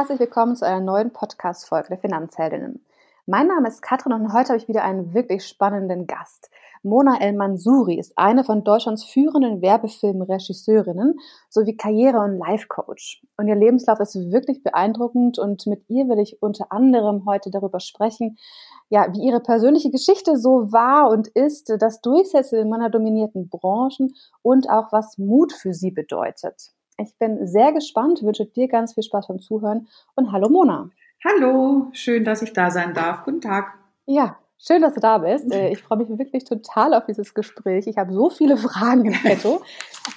herzlich willkommen zu einer neuen Podcast-Folge der Finanzheldinnen. Mein Name ist Katrin und heute habe ich wieder einen wirklich spannenden Gast. Mona El Mansouri ist eine von Deutschlands führenden Werbefilmregisseurinnen sowie Karriere- und Life-Coach. Und ihr Lebenslauf ist wirklich beeindruckend und mit ihr will ich unter anderem heute darüber sprechen, ja, wie ihre persönliche Geschichte so war und ist, das Durchsetzen in männerdominierten Branchen und auch was Mut für sie bedeutet. Ich bin sehr gespannt, wünsche dir ganz viel Spaß beim Zuhören und hallo Mona. Hallo, schön, dass ich da sein darf. Guten Tag. Ja, Schön, dass du da bist. Äh, ich freue mich wirklich total auf dieses Gespräch. Ich habe so viele Fragen im Petto.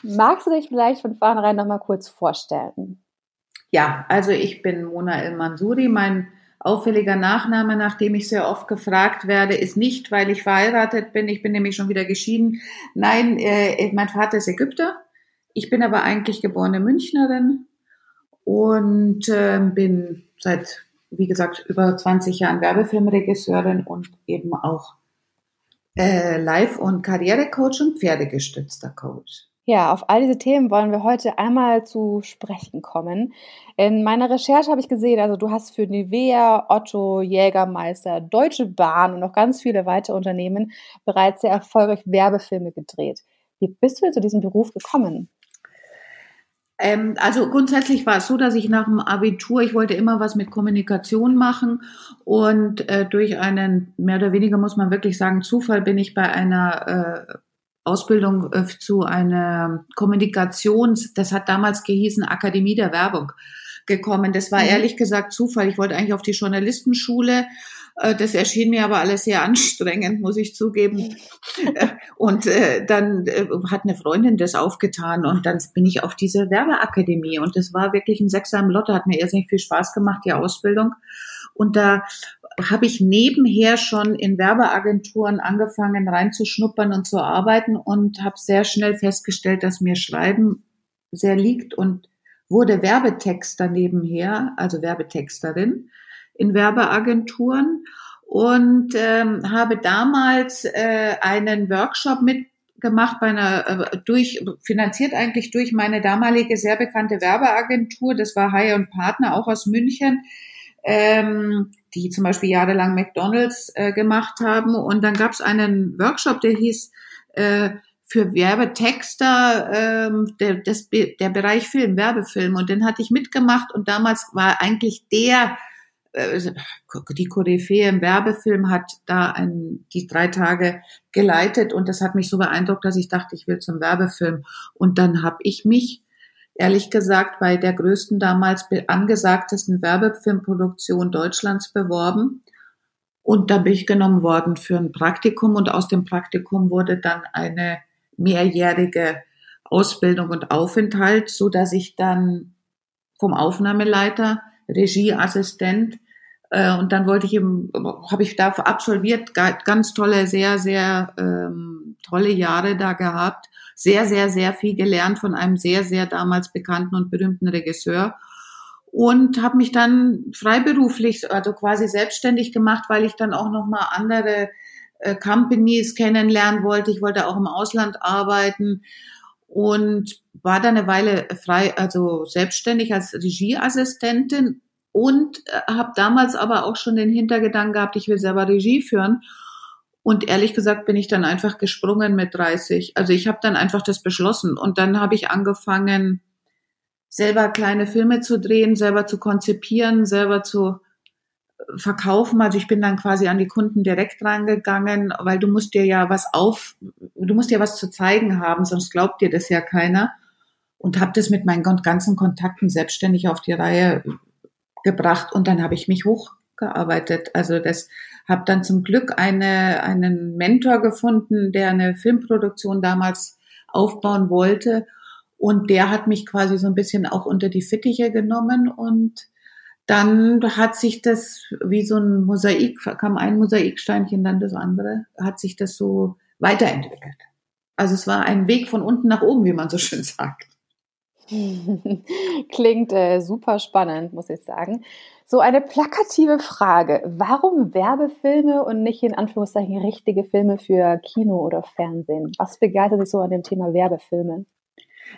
Magst du dich vielleicht von vornherein noch mal kurz vorstellen? Ja, also ich bin Mona El Mansuri. Mein auffälliger Nachname, nach dem ich sehr oft gefragt werde, ist nicht, weil ich verheiratet bin. Ich bin nämlich schon wieder geschieden. Nein, äh, mein Vater ist Ägypter. Ich bin aber eigentlich geborene Münchnerin und äh, bin seit wie gesagt, über 20 Jahren Werbefilmregisseurin und eben auch äh, Live- und Karrierecoach und pferdegestützter Coach. Ja, auf all diese Themen wollen wir heute einmal zu sprechen kommen. In meiner Recherche habe ich gesehen, also du hast für Nivea, Otto, Jägermeister, Deutsche Bahn und noch ganz viele weitere Unternehmen bereits sehr erfolgreich Werbefilme gedreht. Wie bist du zu diesem Beruf gekommen? Ähm, also grundsätzlich war es so, dass ich nach dem Abitur, ich wollte immer was mit Kommunikation machen und äh, durch einen, mehr oder weniger muss man wirklich sagen, Zufall bin ich bei einer äh, Ausbildung äh, zu einer Kommunikations, das hat damals gehießen Akademie der Werbung gekommen. Das war mhm. ehrlich gesagt Zufall. Ich wollte eigentlich auf die Journalistenschule das erschien mir aber alles sehr anstrengend, muss ich zugeben. Äh, und äh, dann hat eine Freundin das aufgetan und dann bin ich auf diese Werbeakademie und das war wirklich ein Sechser im Lotto, hat mir irrsinnig viel Spaß gemacht, die Ausbildung. Und da habe ich nebenher schon in Werbeagenturen angefangen reinzuschnuppern und zu arbeiten und habe sehr schnell festgestellt, dass mir Schreiben sehr liegt und wurde Werbetexter nebenher, also Werbetexterin in Werbeagenturen und ähm, habe damals äh, einen Workshop mitgemacht bei einer äh, durch finanziert eigentlich durch meine damalige sehr bekannte Werbeagentur. Das war Haie und Partner auch aus München. Ähm, die zum Beispiel jahrelang McDonalds äh, gemacht haben. Und dann gab es einen Workshop, der hieß äh, für Werbetexter ähm, der, das, der Bereich Film, Werbefilm. Und den hatte ich mitgemacht und damals war eigentlich der die Koryphäe im Werbefilm hat da ein, die drei Tage geleitet und das hat mich so beeindruckt, dass ich dachte, ich will zum Werbefilm. Und dann habe ich mich, ehrlich gesagt, bei der größten damals angesagtesten Werbefilmproduktion Deutschlands beworben. Und da bin ich genommen worden für ein Praktikum und aus dem Praktikum wurde dann eine mehrjährige Ausbildung und Aufenthalt, so dass ich dann vom Aufnahmeleiter Regieassistent äh, und dann wollte ich eben, habe ich da absolviert, ganz tolle, sehr, sehr ähm, tolle Jahre da gehabt. Sehr, sehr, sehr viel gelernt von einem sehr, sehr damals bekannten und berühmten Regisseur. Und habe mich dann freiberuflich, also quasi selbstständig gemacht, weil ich dann auch nochmal andere äh, Companies kennenlernen wollte. Ich wollte auch im Ausland arbeiten und war dann eine Weile frei, also selbstständig als Regieassistentin und äh, habe damals aber auch schon den Hintergedanken gehabt, ich will selber Regie führen. Und ehrlich gesagt bin ich dann einfach gesprungen mit 30. Also ich habe dann einfach das beschlossen und dann habe ich angefangen, selber kleine Filme zu drehen, selber zu konzipieren, selber zu äh, verkaufen. Also ich bin dann quasi an die Kunden direkt rangegangen, weil du musst dir ja was auf, du musst dir was zu zeigen haben, sonst glaubt dir das ja keiner. Und habe das mit meinen ganzen Kontakten selbstständig auf die Reihe gebracht und dann habe ich mich hochgearbeitet. Also das habe dann zum Glück eine, einen Mentor gefunden, der eine Filmproduktion damals aufbauen wollte und der hat mich quasi so ein bisschen auch unter die Fittiche genommen und dann hat sich das wie so ein Mosaik, kam ein Mosaiksteinchen, dann das andere, hat sich das so weiterentwickelt. Also es war ein Weg von unten nach oben, wie man so schön sagt. Klingt äh, super spannend, muss ich sagen. So eine plakative Frage. Warum Werbefilme und nicht in Anführungszeichen richtige Filme für Kino oder Fernsehen? Was begeistert dich so an dem Thema Werbefilme?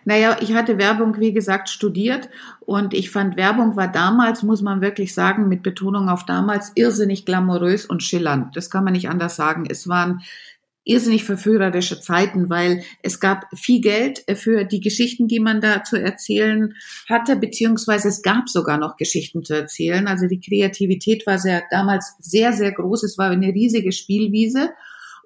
Naja, ich hatte Werbung, wie gesagt, studiert und ich fand, Werbung war damals, muss man wirklich sagen, mit Betonung auf damals, irrsinnig glamourös und schillernd. Das kann man nicht anders sagen. Es waren irrsinnig verführerische Zeiten, weil es gab viel Geld für die Geschichten, die man da zu erzählen hatte, beziehungsweise es gab sogar noch Geschichten zu erzählen. Also die Kreativität war sehr, damals sehr, sehr groß. Es war eine riesige Spielwiese.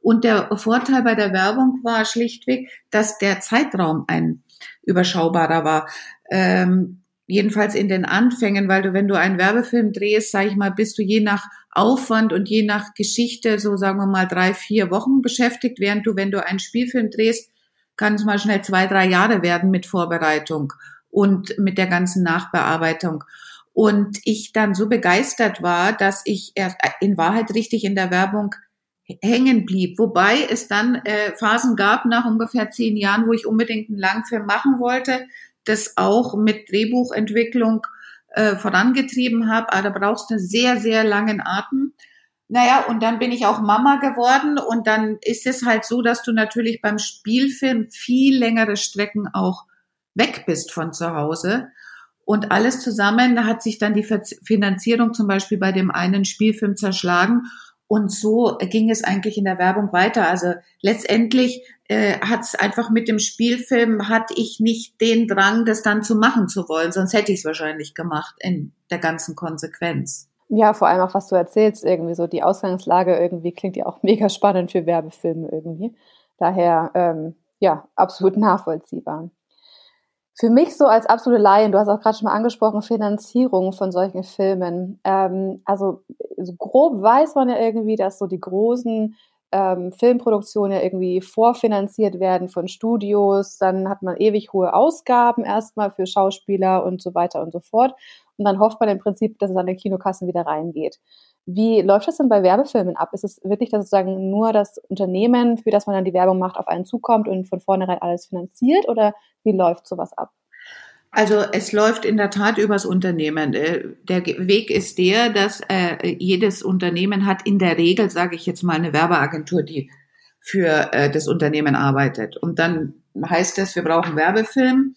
Und der Vorteil bei der Werbung war schlichtweg, dass der Zeitraum ein überschaubarer war. Ähm, jedenfalls in den Anfängen, weil du, wenn du einen Werbefilm drehst, sag ich mal, bist du je nach Aufwand und je nach Geschichte so, sagen wir mal, drei, vier Wochen beschäftigt, während du, wenn du einen Spielfilm drehst, kann es mal schnell zwei, drei Jahre werden mit Vorbereitung und mit der ganzen Nachbearbeitung. Und ich dann so begeistert war, dass ich erst in Wahrheit richtig in der Werbung hängen blieb. Wobei es dann äh, Phasen gab nach ungefähr zehn Jahren, wo ich unbedingt einen Langfilm machen wollte, das auch mit Drehbuchentwicklung äh, vorangetrieben habe. Aber da brauchst du einen sehr, sehr langen Atem. Naja, und dann bin ich auch Mama geworden und dann ist es halt so, dass du natürlich beim Spielfilm viel längere Strecken auch weg bist von zu Hause. Und alles zusammen hat sich dann die Finanzierung zum Beispiel bei dem einen Spielfilm zerschlagen. Und so ging es eigentlich in der Werbung weiter. Also letztendlich äh, hat es einfach mit dem Spielfilm, hatte ich nicht den Drang, das dann zu machen zu wollen, sonst hätte ich es wahrscheinlich gemacht in der ganzen Konsequenz. Ja, vor allem auch, was du erzählst, irgendwie so die Ausgangslage irgendwie klingt ja auch mega spannend für Werbefilme irgendwie. Daher, ähm, ja, absolut nachvollziehbar. Für mich so als absolute Laien, du hast auch gerade schon mal angesprochen, Finanzierung von solchen Filmen. Ähm, also so grob weiß man ja irgendwie, dass so die großen ähm, Filmproduktionen ja irgendwie vorfinanziert werden von Studios. Dann hat man ewig hohe Ausgaben erstmal für Schauspieler und so weiter und so fort. Und dann hofft man im Prinzip, dass es an den Kinokassen wieder reingeht. Wie läuft das denn bei Werbefilmen ab? Ist es wirklich dass sozusagen nur das Unternehmen, für das man dann die Werbung macht, auf einen zukommt und von vornherein alles finanziert oder wie läuft sowas ab? Also es läuft in der Tat übers Unternehmen. Äh, der Weg ist der, dass äh, jedes Unternehmen hat in der Regel, sage ich jetzt mal, eine Werbeagentur, die für äh, das Unternehmen arbeitet. Und dann heißt es, wir brauchen Werbefilm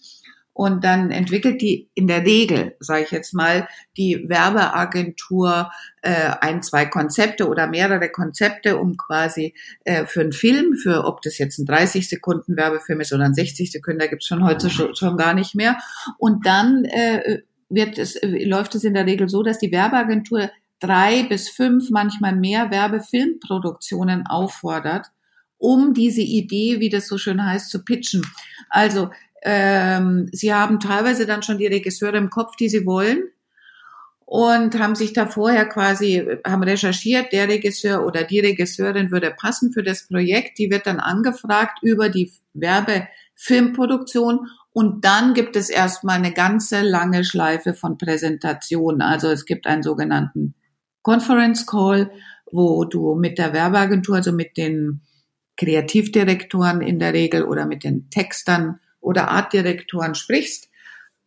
und dann entwickelt die in der Regel, sage ich jetzt mal, die Werbeagentur äh, ein, zwei Konzepte oder mehrere Konzepte, um quasi äh, für einen Film, für ob das jetzt ein 30 Sekunden Werbefilm ist oder ein 60 Sekunden, da gibt's schon heute schon, schon gar nicht mehr. Und dann äh, wird es, äh, läuft es in der Regel so, dass die Werbeagentur drei bis fünf, manchmal mehr Werbefilmproduktionen auffordert, um diese Idee, wie das so schön heißt, zu pitchen. Also ähm, sie haben teilweise dann schon die Regisseure im Kopf, die sie wollen und haben sich da vorher quasi, haben recherchiert, der Regisseur oder die Regisseurin würde passen für das Projekt. Die wird dann angefragt über die Werbefilmproduktion und dann gibt es erstmal eine ganze lange Schleife von Präsentationen. Also es gibt einen sogenannten Conference Call, wo du mit der Werbeagentur, also mit den Kreativdirektoren in der Regel oder mit den Textern oder Artdirektoren sprichst,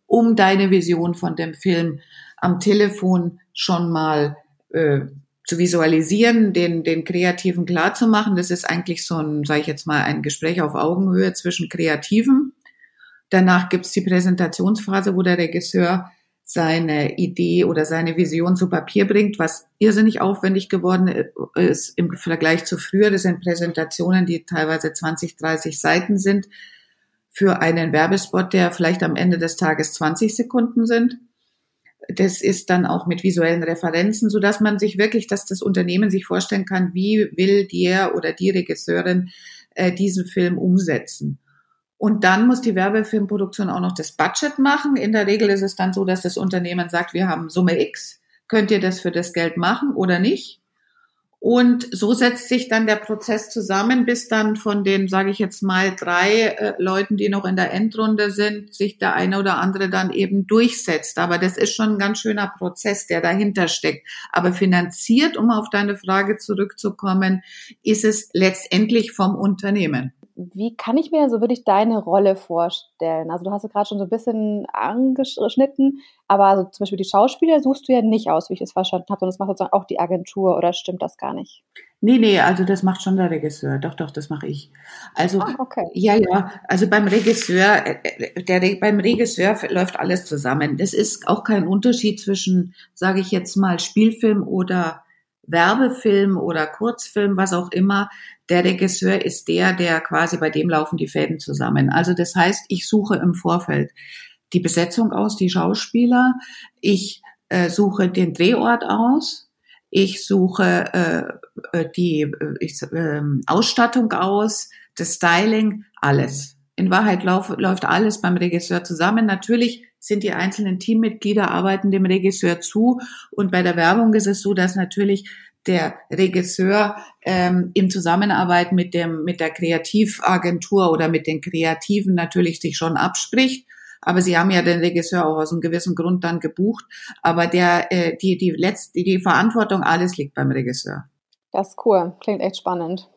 um deine Vision von dem Film am Telefon schon mal äh, zu visualisieren, den, den Kreativen klar zu machen. Das ist eigentlich so ein, sage ich jetzt mal, ein Gespräch auf Augenhöhe zwischen Kreativen. Danach gibt's die Präsentationsphase, wo der Regisseur seine Idee oder seine Vision zu Papier bringt, was irrsinnig aufwendig geworden ist im Vergleich zu früher. Das sind Präsentationen, die teilweise 20, 30 Seiten sind für einen Werbespot, der vielleicht am Ende des Tages 20 Sekunden sind. Das ist dann auch mit visuellen Referenzen, so dass man sich wirklich, dass das Unternehmen sich vorstellen kann, wie will der oder die Regisseurin äh, diesen Film umsetzen. Und dann muss die Werbefilmproduktion auch noch das Budget machen. In der Regel ist es dann so, dass das Unternehmen sagt, wir haben Summe X, könnt ihr das für das Geld machen oder nicht? Und so setzt sich dann der Prozess zusammen, bis dann von den, sage ich jetzt mal, drei äh, Leuten, die noch in der Endrunde sind, sich der eine oder andere dann eben durchsetzt. Aber das ist schon ein ganz schöner Prozess, der dahinter steckt. Aber finanziert, um auf deine Frage zurückzukommen, ist es letztendlich vom Unternehmen wie kann ich mir so wirklich deine Rolle vorstellen? Also du hast ja gerade schon so ein bisschen angeschnitten, aber also zum Beispiel die Schauspieler suchst du ja nicht aus, wie ich es verstanden habe, sondern das macht sozusagen auch die Agentur oder stimmt das gar nicht? Nee, nee, also das macht schon der Regisseur. Doch, doch, das mache ich. Also, ah, okay. ja, ja, also beim Regisseur, äh, äh, der, beim Regisseur läuft alles zusammen. Das ist auch kein Unterschied zwischen, sage ich jetzt mal, Spielfilm oder Werbefilm oder Kurzfilm, was auch immer. Der Regisseur ist der, der quasi bei dem laufen die Fäden zusammen. Also das heißt, ich suche im Vorfeld die Besetzung aus, die Schauspieler. Ich äh, suche den Drehort aus. Ich suche äh, äh die äh, ich, äh, Ausstattung aus, das Styling, alles. In Wahrheit lauf, läuft alles beim Regisseur zusammen. Natürlich sind die einzelnen Teammitglieder arbeiten dem Regisseur zu und bei der Werbung ist es so, dass natürlich der Regisseur ähm, in Zusammenarbeit mit dem mit der Kreativagentur oder mit den Kreativen natürlich sich schon abspricht aber sie haben ja den Regisseur auch aus einem gewissen Grund dann gebucht. Aber der, äh, die, die letzte, die Verantwortung, alles liegt beim Regisseur. Das ist cool, klingt echt spannend.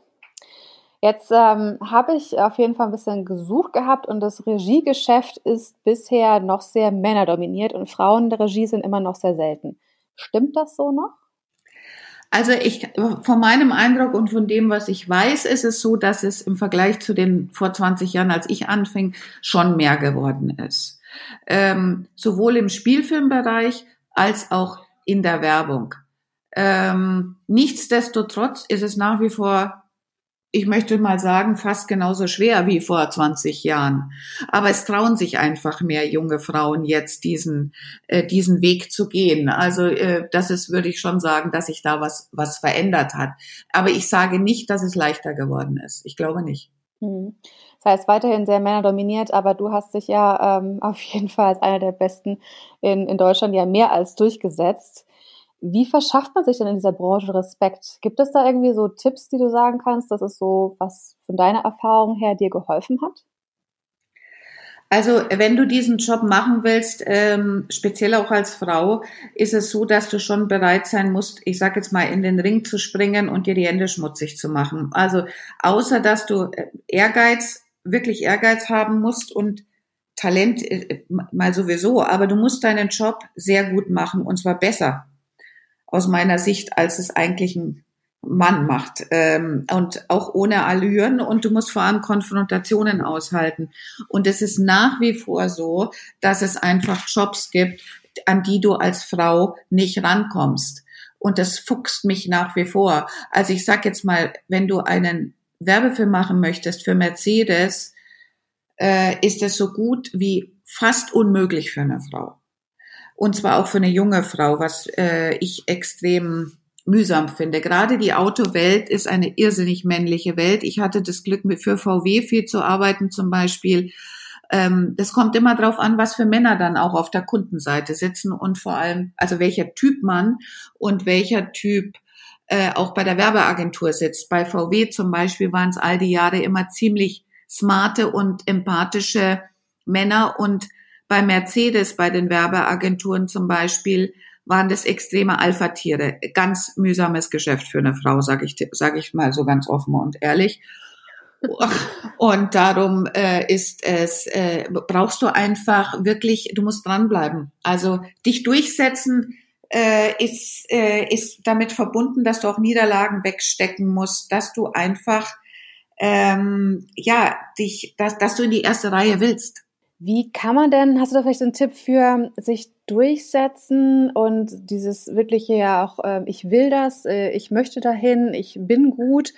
Jetzt ähm, habe ich auf jeden Fall ein bisschen gesucht gehabt und das Regiegeschäft ist bisher noch sehr männerdominiert und Frauen in der Regie sind immer noch sehr selten. Stimmt das so noch? Also ich, von meinem Eindruck und von dem, was ich weiß, ist es so, dass es im Vergleich zu den vor 20 Jahren, als ich anfing, schon mehr geworden ist. Ähm, sowohl im Spielfilmbereich als auch in der Werbung. Ähm, nichtsdestotrotz ist es nach wie vor ich möchte mal sagen, fast genauso schwer wie vor 20 Jahren. Aber es trauen sich einfach mehr junge Frauen jetzt diesen, äh, diesen Weg zu gehen. Also äh, das ist, würde ich schon sagen, dass sich da was, was verändert hat. Aber ich sage nicht, dass es leichter geworden ist. Ich glaube nicht. Mhm. Das heißt, weiterhin sehr männerdominiert, aber du hast dich ja ähm, auf jeden Fall als einer der Besten in, in Deutschland ja mehr als durchgesetzt. Wie verschafft man sich denn in dieser Branche Respekt? Gibt es da irgendwie so Tipps, die du sagen kannst, dass es so, was von deiner Erfahrung her dir geholfen hat? Also wenn du diesen Job machen willst, ähm, speziell auch als Frau, ist es so, dass du schon bereit sein musst, ich sage jetzt mal, in den Ring zu springen und dir die Hände schmutzig zu machen. Also außer dass du äh, Ehrgeiz, wirklich Ehrgeiz haben musst und Talent äh, mal sowieso, aber du musst deinen Job sehr gut machen und zwar besser aus meiner Sicht, als es eigentlich ein Mann macht. Ähm, und auch ohne Allüren und du musst vor allem Konfrontationen aushalten. Und es ist nach wie vor so, dass es einfach Jobs gibt, an die du als Frau nicht rankommst. Und das fuchst mich nach wie vor. Also ich sag jetzt mal, wenn du einen Werbefilm machen möchtest für Mercedes, äh, ist es so gut wie fast unmöglich für eine Frau. Und zwar auch für eine junge Frau, was äh, ich extrem mühsam finde. Gerade die Autowelt ist eine irrsinnig männliche Welt. Ich hatte das Glück, für VW viel zu arbeiten zum Beispiel. Ähm, das kommt immer darauf an, was für Männer dann auch auf der Kundenseite sitzen und vor allem, also welcher Typ Mann und welcher Typ äh, auch bei der Werbeagentur sitzt. Bei VW zum Beispiel waren es all die Jahre immer ziemlich smarte und empathische Männer und bei Mercedes, bei den Werbeagenturen zum Beispiel, waren das extreme Alpha-Tiere. Ganz mühsames Geschäft für eine Frau, sage ich, sag ich mal so ganz offen und ehrlich. Und darum äh, ist es, äh, brauchst du einfach wirklich, du musst dranbleiben. Also dich durchsetzen äh, ist, äh, ist damit verbunden, dass du auch Niederlagen wegstecken musst, dass du einfach, ähm, ja, dich, dass, dass du in die erste Reihe willst. Wie kann man denn, hast du da vielleicht so einen Tipp für sich durchsetzen und dieses wirkliche ja auch, äh, ich will das, äh, ich möchte dahin, ich bin gut,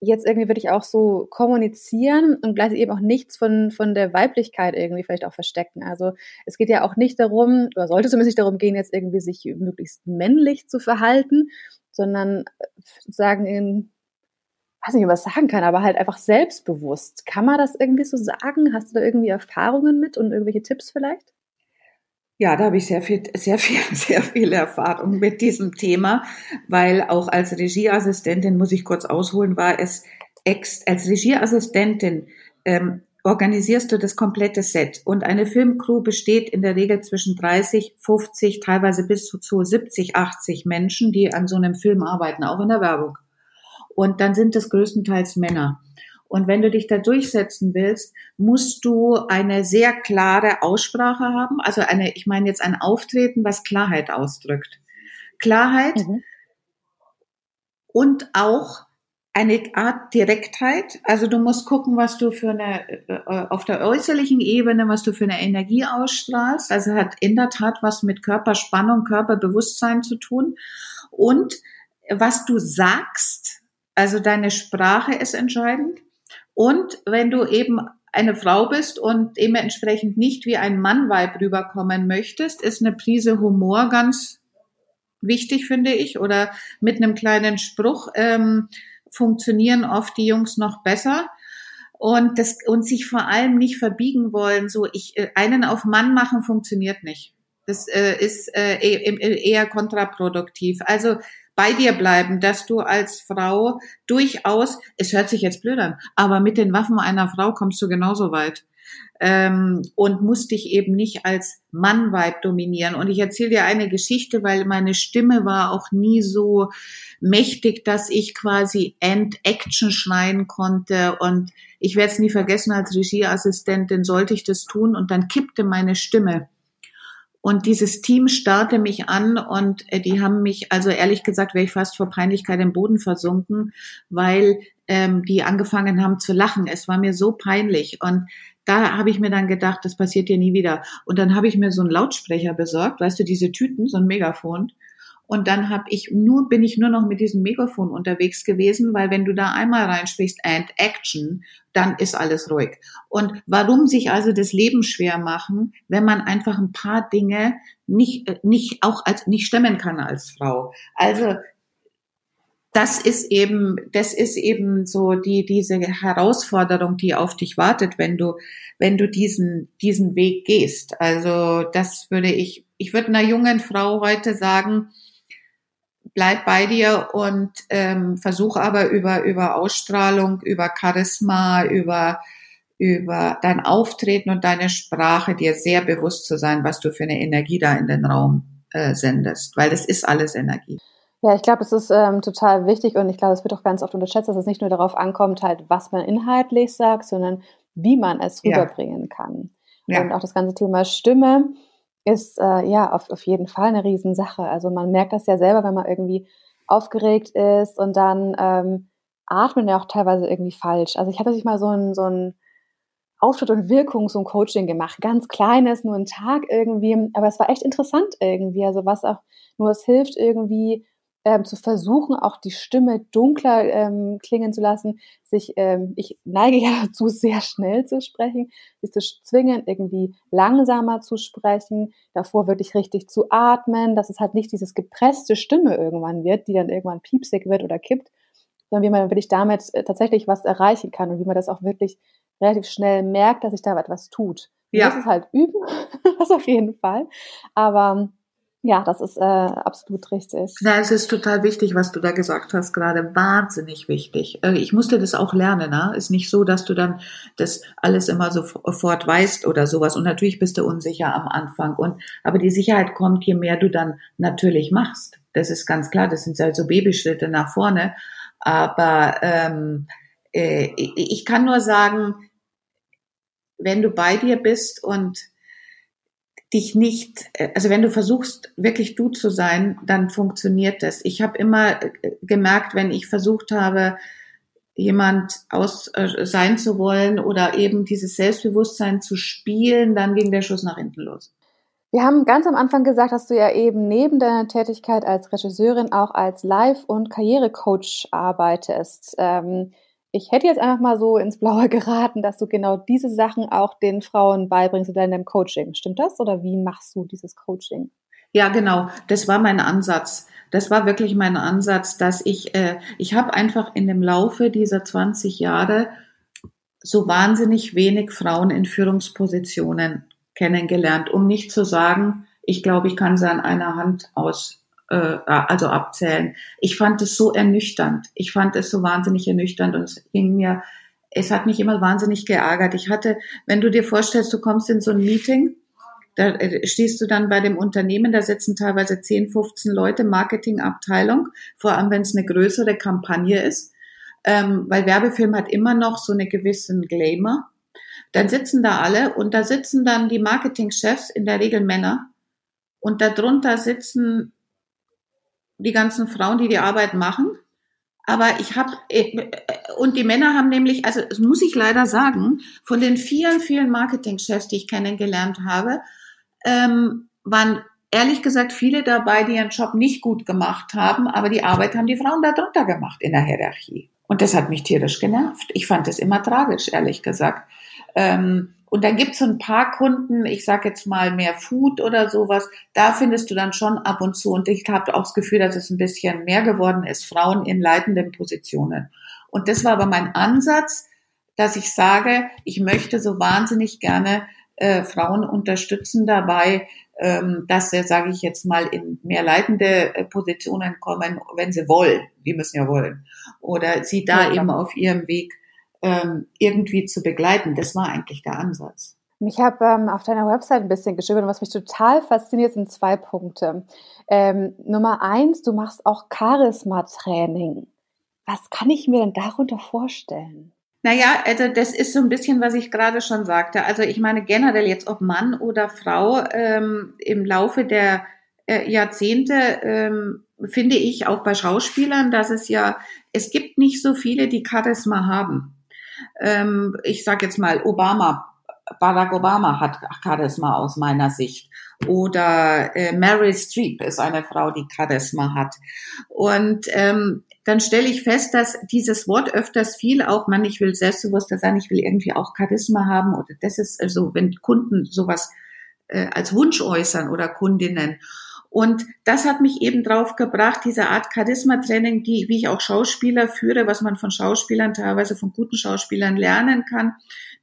jetzt irgendwie wirklich auch so kommunizieren und gleichzeitig eben auch nichts von, von der Weiblichkeit irgendwie vielleicht auch verstecken. Also es geht ja auch nicht darum, oder sollte zumindest nicht darum gehen, jetzt irgendwie sich möglichst männlich zu verhalten, sondern äh, sagen weiß nicht, was sagen kann, aber halt einfach selbstbewusst. Kann man das irgendwie so sagen? Hast du da irgendwie Erfahrungen mit und irgendwelche Tipps vielleicht? Ja, da habe ich sehr viel, sehr viel, sehr viel Erfahrung mit diesem Thema, weil auch als Regieassistentin, muss ich kurz ausholen, war es ex, als Regieassistentin ähm, organisierst du das komplette Set und eine Filmcrew besteht in der Regel zwischen 30, 50, teilweise bis zu 70, 80 Menschen, die an so einem Film arbeiten, auch in der Werbung. Und dann sind es größtenteils Männer. Und wenn du dich da durchsetzen willst, musst du eine sehr klare Aussprache haben. Also eine, ich meine jetzt ein Auftreten, was Klarheit ausdrückt. Klarheit. Mhm. und auch eine Art Direktheit. Also du musst gucken, was du für eine, äh, auf der äußerlichen Ebene, was du für eine Energie ausstrahlst. Also hat in der Tat was mit Körperspannung, Körperbewusstsein zu tun. Und was du sagst, also deine Sprache ist entscheidend. Und wenn du eben eine Frau bist und dementsprechend nicht wie ein Mann-Weib rüberkommen möchtest, ist eine Prise Humor ganz wichtig, finde ich. Oder mit einem kleinen Spruch ähm, funktionieren oft die Jungs noch besser. Und, das, und sich vor allem nicht verbiegen wollen, so ich äh, einen auf Mann machen funktioniert nicht. Das äh, ist äh, e, e, eher kontraproduktiv. Also bei dir bleiben, dass du als Frau durchaus, es hört sich jetzt blöd an, aber mit den Waffen einer Frau kommst du genauso weit. Ähm, und musst dich eben nicht als Mann-Vibe dominieren. Und ich erzähle dir eine Geschichte, weil meine Stimme war auch nie so mächtig, dass ich quasi End-Action schneiden konnte. Und ich werde es nie vergessen, als Regieassistentin sollte ich das tun und dann kippte meine Stimme. Und dieses Team starrte mich an und äh, die haben mich, also ehrlich gesagt, wäre ich fast vor Peinlichkeit im Boden versunken, weil ähm, die angefangen haben zu lachen. Es war mir so peinlich. Und da habe ich mir dann gedacht, das passiert dir nie wieder. Und dann habe ich mir so einen Lautsprecher besorgt, weißt du, diese Tüten, so ein Megafon. Und dann habe ich nur, bin ich nur noch mit diesem Megafon unterwegs gewesen, weil wenn du da einmal reinsprichst and action, dann ist alles ruhig. Und warum sich also das Leben schwer machen, wenn man einfach ein paar Dinge nicht, äh, nicht auch als, nicht stemmen kann als Frau? Also, das ist eben, das ist eben so die, diese Herausforderung, die auf dich wartet, wenn du, wenn du diesen, diesen Weg gehst. Also, das würde ich, ich würde einer jungen Frau heute sagen, bleib bei dir und ähm, versuch aber über, über Ausstrahlung, über Charisma, über, über dein Auftreten und deine Sprache dir sehr bewusst zu sein, was du für eine Energie da in den Raum äh, sendest, weil das ist alles Energie. Ja, ich glaube, das ist ähm, total wichtig und ich glaube, es wird auch ganz oft unterschätzt, dass es nicht nur darauf ankommt, halt, was man inhaltlich sagt, sondern wie man es rüberbringen ja. kann. Ja. Und auch das ganze Thema Stimme ist äh, ja auf, auf jeden Fall eine Riesensache. Also man merkt das ja selber, wenn man irgendwie aufgeregt ist und dann ähm, atmet ja auch teilweise irgendwie falsch. Also ich habe sich mal so ein, so ein Auftritt und Wirkung, so ein Coaching gemacht. Ganz kleines, nur ein Tag irgendwie. Aber es war echt interessant irgendwie. Also was auch nur es hilft irgendwie, ähm, zu versuchen, auch die Stimme dunkler ähm, klingen zu lassen, sich, ähm, ich neige ja dazu, sehr schnell zu sprechen, sich zu zwingen, irgendwie langsamer zu sprechen, davor wirklich richtig zu atmen, dass es halt nicht dieses gepresste Stimme irgendwann wird, die dann irgendwann piepsig wird oder kippt, sondern wie man wirklich damit äh, tatsächlich was erreichen kann und wie man das auch wirklich relativ schnell merkt, dass sich da etwas tut. Ja. Das ist halt üben, das auf jeden Fall. Aber ja, das ist äh, absolut richtig. Ja, es ist total wichtig, was du da gesagt hast, gerade wahnsinnig wichtig. Äh, ich musste das auch lernen. Ne? Ist nicht so, dass du dann das alles immer sofort weißt oder sowas. Und natürlich bist du unsicher am Anfang. Und aber die Sicherheit kommt, je mehr du dann natürlich machst. Das ist ganz klar. Das sind halt so Babyschritte nach vorne. Aber ähm, äh, ich kann nur sagen, wenn du bei dir bist und dich nicht, äh, also wenn du versuchst, wirklich du zu sein, dann funktioniert das. Ich habe immer äh, gemerkt, wenn ich versucht habe, jemand aus äh, sein zu wollen oder eben dieses Selbstbewusstsein zu spielen, dann ging der Schuss nach hinten los. Wir haben ganz am Anfang gesagt, dass du ja eben neben deiner Tätigkeit als Regisseurin auch als Live- und Karrierecoach arbeitest. Ähm, ich hätte jetzt einfach mal so ins Blaue geraten, dass du genau diese Sachen auch den Frauen beibringst in deinem Coaching. Stimmt das? Oder wie machst du dieses Coaching? Ja, genau. Das war mein Ansatz. Das war wirklich mein Ansatz, dass ich, äh, ich habe einfach in dem Laufe dieser 20 Jahre so wahnsinnig wenig Frauen in Führungspositionen kennengelernt, um nicht zu sagen, ich glaube, ich kann sie an einer Hand aus äh, also abzählen. Ich fand es so ernüchternd. Ich fand es so wahnsinnig ernüchternd und es ging mir, es hat mich immer wahnsinnig geärgert. Ich hatte, wenn du dir vorstellst, du kommst in so ein Meeting, da äh, stehst du dann bei dem Unternehmen, da sitzen teilweise 10, 15 Leute, Marketingabteilung, vor allem wenn es eine größere Kampagne ist, ähm, weil Werbefilm hat immer noch so eine gewissen Glamour. Dann sitzen da alle und da sitzen dann die Marketingchefs, in der Regel Männer, und darunter sitzen die ganzen Frauen, die die Arbeit machen. Aber ich habe, äh, und die Männer haben nämlich, also das muss ich leider sagen, von den vielen, vielen Marketingchefs, die ich kennengelernt habe, ähm, waren ehrlich gesagt viele dabei, die ihren Job nicht gut gemacht haben, aber die Arbeit haben die Frauen darunter gemacht in der Hierarchie. Und das hat mich tierisch genervt. Ich fand das immer tragisch, ehrlich gesagt. Ähm, und dann gibt's so ein paar Kunden, ich sag jetzt mal mehr Food oder sowas, da findest du dann schon ab und zu, und ich habe auch das Gefühl, dass es ein bisschen mehr geworden ist, Frauen in leitenden Positionen. Und das war aber mein Ansatz, dass ich sage, ich möchte so wahnsinnig gerne äh, Frauen unterstützen dabei, ähm, dass sie, sage ich jetzt mal, in mehr leitende äh, Positionen kommen, wenn sie wollen. Die müssen ja wollen. Oder sie da ja, eben auf ihrem Weg ähm, irgendwie zu begleiten. Das war eigentlich der Ansatz. Ich habe ähm, auf deiner Website ein bisschen geschrieben, was mich total fasziniert, sind zwei Punkte. Ähm, Nummer eins, du machst auch Charisma-Training. Was kann ich mir denn darunter vorstellen? Naja, also das ist so ein bisschen, was ich gerade schon sagte. Also ich meine generell jetzt ob Mann oder Frau ähm, im Laufe der äh, Jahrzehnte ähm, finde ich auch bei Schauspielern, dass es ja, es gibt nicht so viele, die Charisma haben. Ähm, ich sage jetzt mal Obama, Barack Obama hat Charisma aus meiner Sicht. Oder äh, Meryl Streep ist eine Frau, die Charisma hat. Und ähm, dann stelle ich fest, dass dieses Wort öfters viel auch, man, ich will selbstbewusster sein, ich will irgendwie auch Charisma haben oder das ist also, wenn Kunden sowas äh, als Wunsch äußern oder Kundinnen. Und das hat mich eben drauf gebracht, diese Art Charisma-Training, die, wie ich auch Schauspieler führe, was man von Schauspielern, teilweise von guten Schauspielern lernen kann,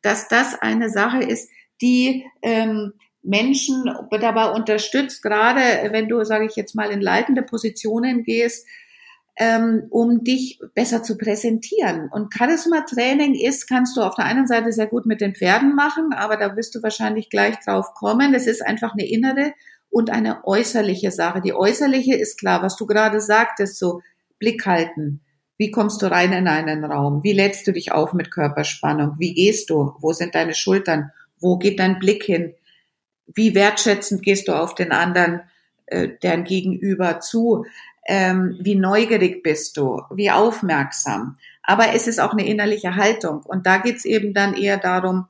dass das eine Sache ist, die ähm, Menschen dabei unterstützt, gerade wenn du, sage ich jetzt mal, in leitende Positionen gehst, ähm, um dich besser zu präsentieren. Und Charisma-Training ist, kannst du auf der einen Seite sehr gut mit den Pferden machen, aber da wirst du wahrscheinlich gleich drauf kommen. Das ist einfach eine innere und eine äußerliche Sache. Die äußerliche ist klar, was du gerade sagtest, so Blick halten. Wie kommst du rein in einen Raum? Wie lädst du dich auf mit Körperspannung? Wie gehst du? Wo sind deine Schultern? Wo geht dein Blick hin? Wie wertschätzend gehst du auf den anderen, äh, deren Gegenüber zu? ähm, wie neugierig bist du, wie aufmerksam. Aber es ist auch eine innerliche Haltung. Und da geht's eben dann eher darum,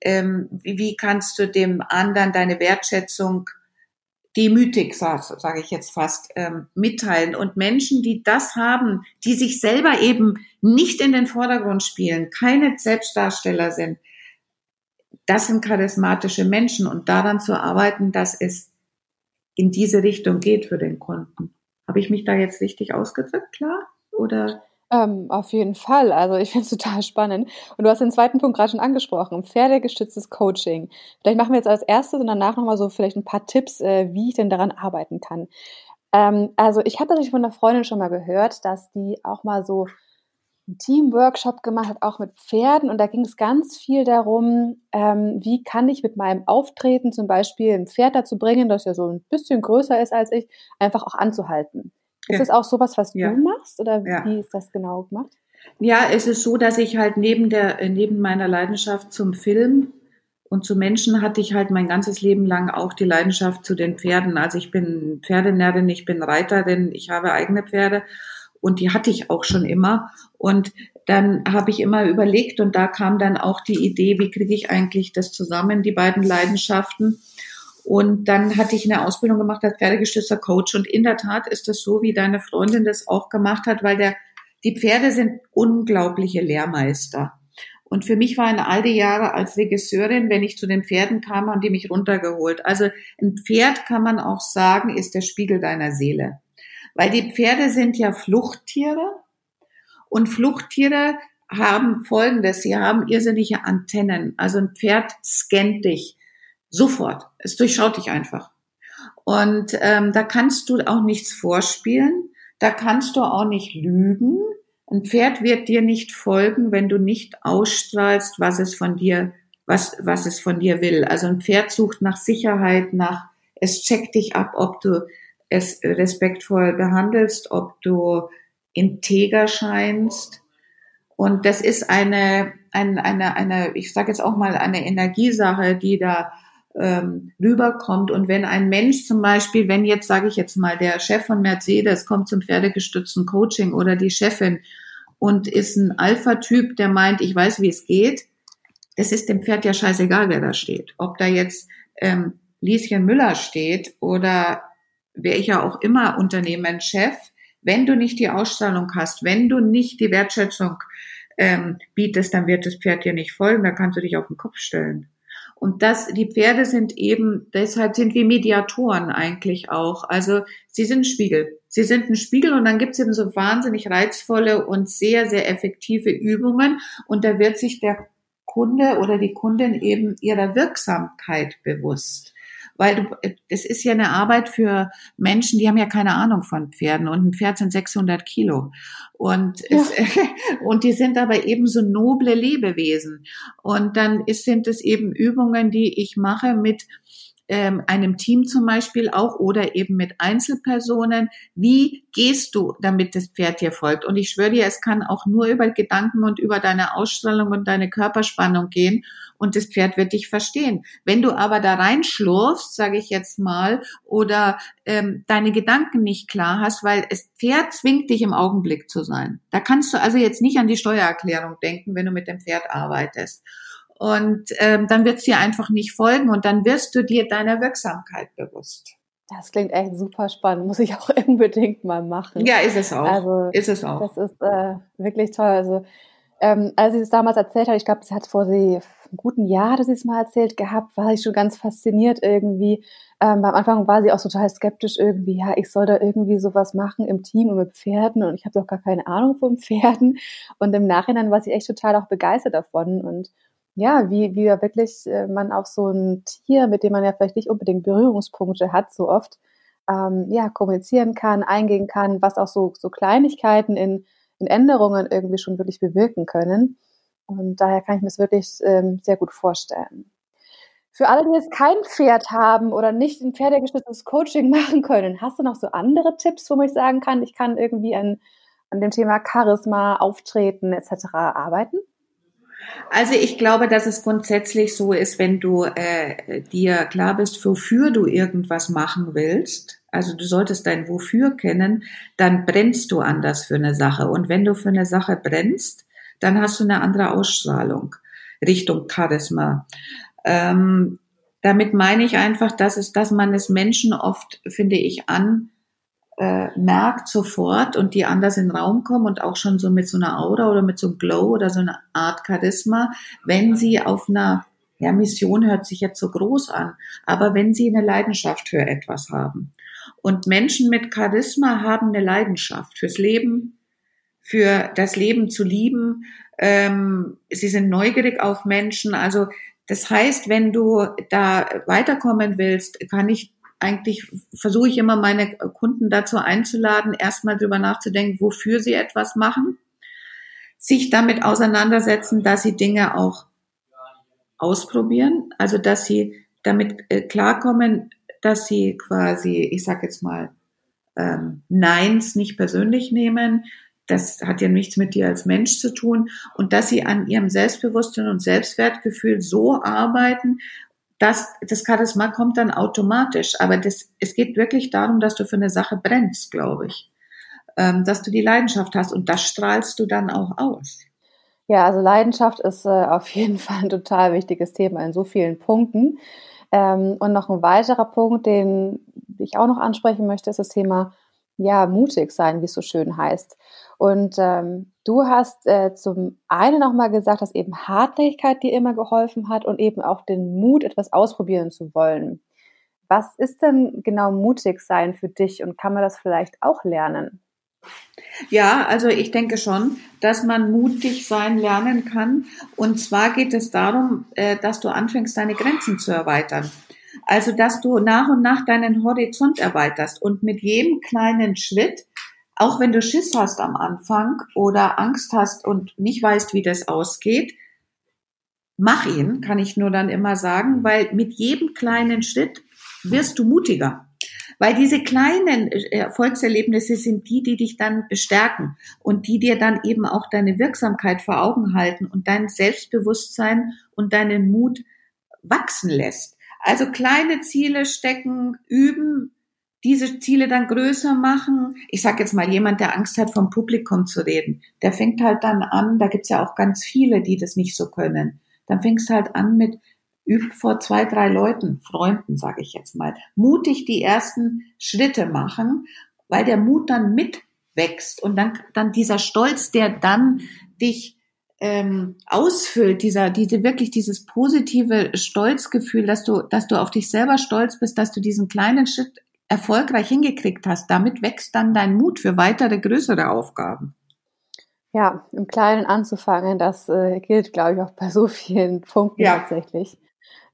ähm, wie, wie kannst du dem anderen deine Wertschätzung demütig, sage sag ich jetzt fast, ähm, mitteilen. Und Menschen, die das haben, die sich selber eben nicht in den Vordergrund spielen, keine Selbstdarsteller sind, das sind charismatische Menschen. Und daran zu arbeiten, dass es in diese Richtung geht für den Kunden. Habe ich mich da jetzt richtig ausgedrückt, klar? Oder? Ähm, auf jeden Fall. Also ich finde es total spannend. Und du hast den zweiten Punkt gerade schon angesprochen, pferdegestütztes Coaching. Vielleicht machen wir jetzt als erstes und danach nochmal so vielleicht ein paar Tipps, äh, wie ich denn daran arbeiten kann. Ähm, also ich habe tatsächlich von einer Freundin schon mal gehört, dass die auch mal so einen Teamworkshop gemacht hat, auch mit Pferden. Und da ging es ganz viel darum, ähm, wie kann ich mit meinem Auftreten zum Beispiel ein Pferd dazu bringen, das ja so ein bisschen größer ist als ich, einfach auch anzuhalten. Ist ja. das auch sowas, was ja. du machst oder ja. wie ist das genau gemacht? Ja, es ist so, dass ich halt neben der, äh, neben meiner Leidenschaft zum Film und zu Menschen hatte ich halt mein ganzes Leben lang auch die Leidenschaft zu den Pferden. Also ich bin Pferdenerdin, ich bin Reiterin, ich habe eigene Pferde und die hatte ich auch schon immer. Und dann habe ich immer überlegt und da kam dann auch die Idee, wie kriege ich eigentlich das zusammen, die beiden Leidenschaften. Und dann hatte ich eine Ausbildung gemacht als pferdegestützter Coach. Und in der Tat ist das so, wie deine Freundin das auch gemacht hat, weil der, die Pferde sind unglaubliche Lehrmeister. Und für mich waren all die Jahre als Regisseurin, wenn ich zu den Pferden kam, haben die mich runtergeholt. Also ein Pferd kann man auch sagen, ist der Spiegel deiner Seele. Weil die Pferde sind ja Fluchttiere und Fluchttiere haben folgendes, sie haben irrsinnige Antennen. Also ein Pferd scannt dich sofort. Es durchschaut dich einfach. Und ähm, da kannst du auch nichts vorspielen, da kannst du auch nicht lügen. Ein Pferd wird dir nicht folgen, wenn du nicht ausstrahlst, was es von dir, was, was es von dir will. Also ein Pferd sucht nach Sicherheit, nach, es checkt dich ab, ob du es respektvoll behandelst, ob du integer scheinst. Und das ist eine, eine, eine, eine ich sage jetzt auch mal, eine Energiesache, die da ähm, rüberkommt. Und wenn ein Mensch zum Beispiel, wenn jetzt, sage ich jetzt mal, der Chef von Mercedes kommt zum pferdegestützten Coaching oder die Chefin und ist ein Alpha-Typ, der meint, ich weiß, wie es geht, es ist dem Pferd ja scheißegal, wer da steht. Ob da jetzt ähm, Lieschen Müller steht oder welcher auch immer Unternehmenschef, wenn du nicht die Ausstrahlung hast, wenn du nicht die Wertschätzung ähm, bietest, dann wird das Pferd dir nicht folgen, da kannst du dich auf den Kopf stellen. Und das, die Pferde sind eben, deshalb sind wir Mediatoren eigentlich auch. Also sie sind ein Spiegel. Sie sind ein Spiegel und dann gibt es eben so wahnsinnig reizvolle und sehr, sehr effektive Übungen. Und da wird sich der Kunde oder die Kundin eben ihrer Wirksamkeit bewusst weil du, das ist ja eine Arbeit für Menschen, die haben ja keine Ahnung von Pferden und ein Pferd sind 600 Kilo und ja. es, und die sind aber eben so noble Lebewesen und dann ist, sind es eben Übungen, die ich mache mit ähm, einem Team zum Beispiel auch oder eben mit Einzelpersonen. Wie gehst du, damit das Pferd dir folgt? Und ich schwöre dir, es kann auch nur über Gedanken und über deine Ausstrahlung und deine Körperspannung gehen und das Pferd wird dich verstehen. Wenn du aber da reinschlurfst, sage ich jetzt mal, oder ähm, deine Gedanken nicht klar hast, weil das Pferd zwingt dich im Augenblick zu sein. Da kannst du also jetzt nicht an die Steuererklärung denken, wenn du mit dem Pferd arbeitest. Und ähm, dann wird es dir einfach nicht folgen und dann wirst du dir deiner Wirksamkeit bewusst. Das klingt echt super spannend, muss ich auch unbedingt mal machen. Ja, ist es auch. Also, ist es auch. Das ist äh, wirklich toll. Also, ähm, als sie es damals erzählt hat, ich glaube, sie hat vor sie einem guten Jahr, dass sie es mal erzählt gehabt, war ich schon ganz fasziniert irgendwie. Ähm, am Anfang war sie auch total skeptisch irgendwie, ja, ich soll da irgendwie sowas machen im Team und mit Pferden und ich habe doch gar keine Ahnung von Pferden. Und im Nachhinein war sie echt total auch begeistert davon und ja, wie, wie wirklich äh, man auch so ein Tier, mit dem man ja vielleicht nicht unbedingt Berührungspunkte hat, so oft, ähm, ja, kommunizieren kann, eingehen kann, was auch so, so Kleinigkeiten in, in Änderungen irgendwie schon wirklich bewirken können. Und daher kann ich mir das wirklich ähm, sehr gut vorstellen. Für alle, die jetzt kein Pferd haben oder nicht ein pferdegestütztes Coaching machen können, hast du noch so andere Tipps, wo ich sagen kann, ich kann irgendwie an, an dem Thema Charisma, Auftreten etc. arbeiten? Also ich glaube, dass es grundsätzlich so ist, wenn du äh, dir klar bist, wofür du irgendwas machen willst, also du solltest dein Wofür kennen, dann brennst du anders für eine Sache. Und wenn du für eine Sache brennst, dann hast du eine andere Ausstrahlung Richtung Charisma. Ähm, damit meine ich einfach, dass es, dass man es Menschen oft, finde ich, an äh, merkt sofort und die anders in den Raum kommen und auch schon so mit so einer Aura oder mit so einem Glow oder so einer Art Charisma, wenn sie auf einer ja, Mission hört sich jetzt so groß an, aber wenn sie eine Leidenschaft für etwas haben. Und Menschen mit Charisma haben eine Leidenschaft fürs Leben, für das Leben zu lieben. Ähm, sie sind neugierig auf Menschen. Also das heißt, wenn du da weiterkommen willst, kann ich eigentlich versuche ich immer meine Kunden dazu einzuladen, erstmal drüber nachzudenken, wofür sie etwas machen, sich damit auseinandersetzen, dass sie Dinge auch ausprobieren, also dass sie damit äh, klarkommen, dass sie quasi, ich sag jetzt mal, ähm, Neins nicht persönlich nehmen. Das hat ja nichts mit dir als Mensch zu tun und dass sie an ihrem Selbstbewusstsein und Selbstwertgefühl so arbeiten das, das Charisma kommt dann automatisch. Aber das, es geht wirklich darum, dass du für eine Sache brennst, glaube ich. Ähm, dass du die Leidenschaft hast und das strahlst du dann auch aus. Ja, also Leidenschaft ist äh, auf jeden Fall ein total wichtiges Thema in so vielen Punkten. Ähm, und noch ein weiterer Punkt, den ich auch noch ansprechen möchte, ist das Thema ja mutig sein, wie es so schön heißt. Und ähm, du hast äh, zum einen nochmal gesagt, dass eben Hartnäckigkeit dir immer geholfen hat und eben auch den Mut, etwas ausprobieren zu wollen. Was ist denn genau mutig sein für dich und kann man das vielleicht auch lernen? Ja, also ich denke schon, dass man mutig sein lernen kann. Und zwar geht es darum, äh, dass du anfängst, deine Grenzen zu erweitern. Also, dass du nach und nach deinen Horizont erweiterst und mit jedem kleinen Schritt auch wenn du Schiss hast am Anfang oder Angst hast und nicht weißt, wie das ausgeht, mach ihn, kann ich nur dann immer sagen, weil mit jedem kleinen Schritt wirst du mutiger. Weil diese kleinen äh, Erfolgserlebnisse sind die, die dich dann bestärken und die dir dann eben auch deine Wirksamkeit vor Augen halten und dein Selbstbewusstsein und deinen Mut wachsen lässt. Also kleine Ziele stecken, üben, diese Ziele dann größer machen. Ich sage jetzt mal, jemand, der Angst hat, vom Publikum zu reden, der fängt halt dann an, da gibt's ja auch ganz viele, die das nicht so können. Dann fängst halt an mit, übt vor zwei, drei Leuten, Freunden, sage ich jetzt mal, mutig die ersten Schritte machen, weil der Mut dann mitwächst und dann, dann dieser Stolz, der dann dich ähm, ausfüllt, dieser, diese wirklich dieses positive Stolzgefühl, dass du, dass du auf dich selber stolz bist, dass du diesen kleinen Schritt erfolgreich hingekriegt hast. Damit wächst dann dein Mut für weitere größere Aufgaben. Ja, im Kleinen anzufangen, das äh, gilt, glaube ich, auch bei so vielen Punkten ja. tatsächlich.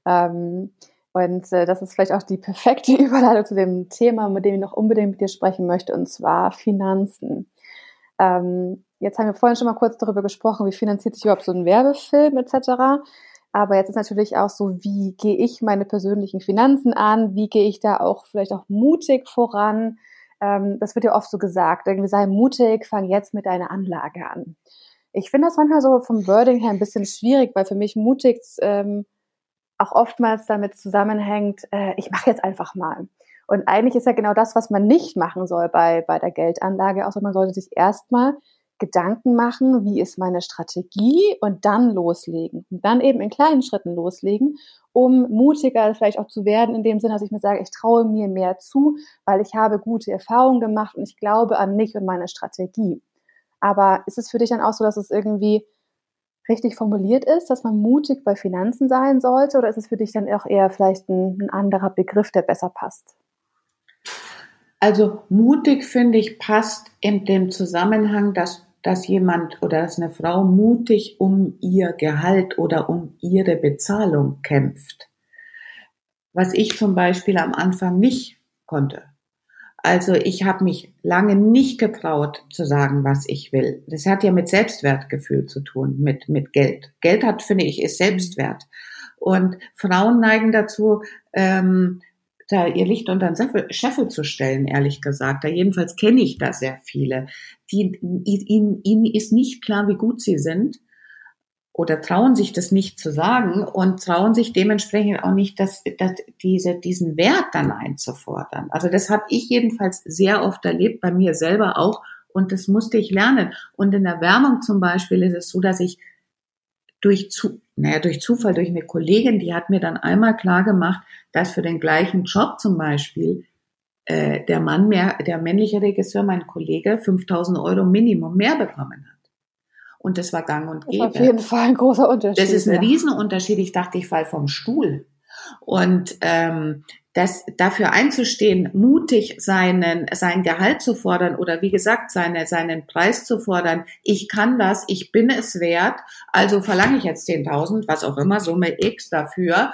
Ähm, und äh, das ist vielleicht auch die perfekte Überleitung zu dem Thema, mit dem ich noch unbedingt mit dir sprechen möchte, und zwar Finanzen. Ähm, jetzt haben wir vorhin schon mal kurz darüber gesprochen, wie finanziert sich überhaupt so ein Werbefilm etc. Aber jetzt ist natürlich auch so, wie gehe ich meine persönlichen Finanzen an? Wie gehe ich da auch vielleicht auch mutig voran? Ähm, das wird ja oft so gesagt, irgendwie sei mutig, fang jetzt mit deiner Anlage an. Ich finde das manchmal so vom Wording her ein bisschen schwierig, weil für mich mutig ähm, auch oftmals damit zusammenhängt, äh, ich mache jetzt einfach mal. Und eigentlich ist ja genau das, was man nicht machen soll bei, bei der Geldanlage, außer man sollte sich erstmal Gedanken machen, wie ist meine Strategie und dann loslegen. Und dann eben in kleinen Schritten loslegen, um mutiger vielleicht auch zu werden, in dem Sinne, dass ich mir sage, ich traue mir mehr zu, weil ich habe gute Erfahrungen gemacht und ich glaube an mich und meine Strategie. Aber ist es für dich dann auch so, dass es irgendwie richtig formuliert ist, dass man mutig bei Finanzen sein sollte, oder ist es für dich dann auch eher vielleicht ein, ein anderer Begriff, der besser passt? Also mutig finde ich passt in dem Zusammenhang, dass dass jemand oder dass eine Frau mutig um ihr Gehalt oder um ihre Bezahlung kämpft. Was ich zum Beispiel am Anfang nicht konnte. Also ich habe mich lange nicht getraut zu sagen, was ich will. Das hat ja mit Selbstwertgefühl zu tun, mit, mit Geld. Geld hat, finde ich, ist Selbstwert. Und Frauen neigen dazu, ähm, da ihr Licht unter den Scheffel zu stellen, ehrlich gesagt. Da jedenfalls kenne ich da sehr viele. Die, ihnen, ihnen ist nicht klar, wie gut sie sind oder trauen sich das nicht zu sagen und trauen sich dementsprechend auch nicht, dass, dass diese, diesen Wert dann einzufordern. Also das habe ich jedenfalls sehr oft erlebt, bei mir selber auch und das musste ich lernen. Und in der Werbung zum Beispiel ist es so, dass ich durch, zu, naja, durch Zufall, durch eine Kollegin, die hat mir dann einmal klar gemacht, dass für den gleichen Job zum Beispiel äh, der Mann mehr, der männliche Regisseur, mein Kollege, 5000 Euro Minimum mehr bekommen hat. Und das war gang und gäbe. Das ist auf jeden Fall ein großer Unterschied. Das ist ein ja. Riesenunterschied. Ich dachte, ich fall vom Stuhl. Und ähm, das dafür einzustehen, mutig seinen sein Gehalt zu fordern oder wie gesagt seine seinen Preis zu fordern. Ich kann das, ich bin es wert, also verlange ich jetzt 10.000, was auch immer Summe X dafür